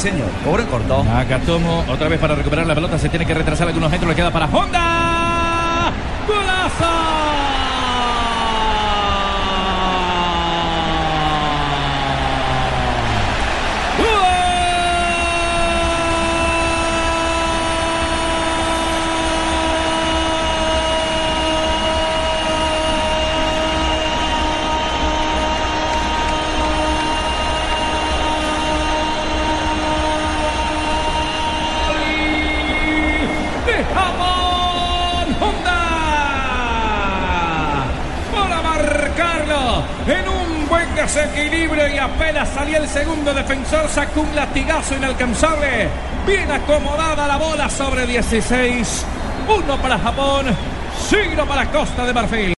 señor. Pobre corto. Nakatomo otra vez para recuperar la pelota. Se tiene que retrasar algunos metros. Le queda para Honda. ¡Golazo! Japón. Honda. Para marcarlo en un buen desequilibrio y apenas salía el segundo defensor. Sacó un latigazo inalcanzable. Bien acomodada la bola sobre 16. Uno para Japón. Signo para Costa de Marfil.